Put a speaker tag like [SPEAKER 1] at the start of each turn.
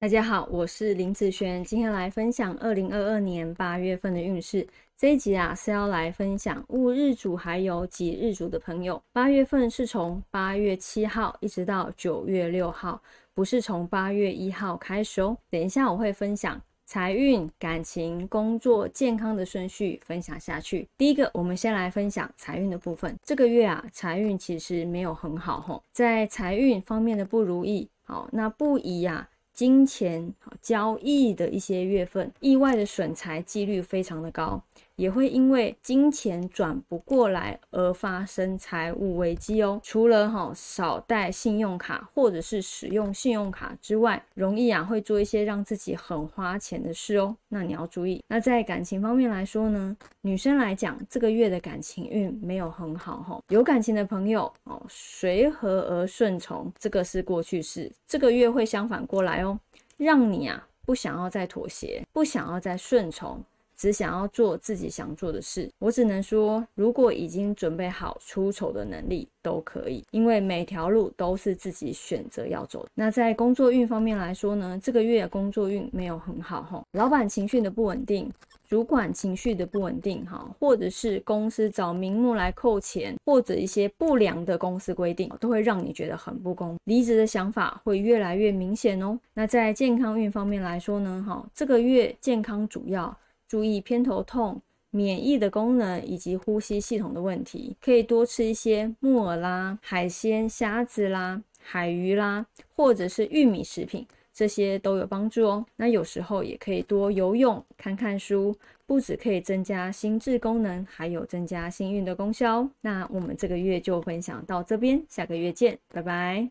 [SPEAKER 1] 大家好，我是林子璇，今天来分享二零二二年八月份的运势。这一集啊是要来分享戊日主还有己日主的朋友，八月份是从八月七号一直到九月六号，不是从八月一号开始哦。等一下我会分享财运、感情、工作、健康的顺序分享下去。第一个，我们先来分享财运的部分。这个月啊，财运其实没有很好吼，在财运方面的不如意，好，那不宜呀。金钱交易的一些月份，意外的损财几率非常的高。也会因为金钱转不过来而发生财务危机哦。除了哈少带信用卡或者是使用信用卡之外，容易啊会做一些让自己很花钱的事哦。那你要注意。那在感情方面来说呢，女生来讲这个月的感情运没有很好哈。有感情的朋友哦，随和而顺从，这个是过去式。这个月会相反过来哦，让你啊不想要再妥协，不想要再顺从。只想要做自己想做的事，我只能说，如果已经准备好出丑的能力，都可以，因为每条路都是自己选择要走的。那在工作运方面来说呢，这个月工作运没有很好哈，老板情绪的不稳定，主管情绪的不稳定哈，或者是公司找名目来扣钱，或者一些不良的公司规定，都会让你觉得很不公，离职的想法会越来越明显哦。那在健康运方面来说呢，哈，这个月健康主要。注意偏头痛、免疫的功能以及呼吸系统的问题，可以多吃一些木耳啦、海鲜、虾子啦、海鱼啦，或者是玉米食品，这些都有帮助哦。那有时候也可以多游泳、看看书，不止可以增加心智功能，还有增加幸运的功效。那我们这个月就分享到这边，下个月见，拜拜。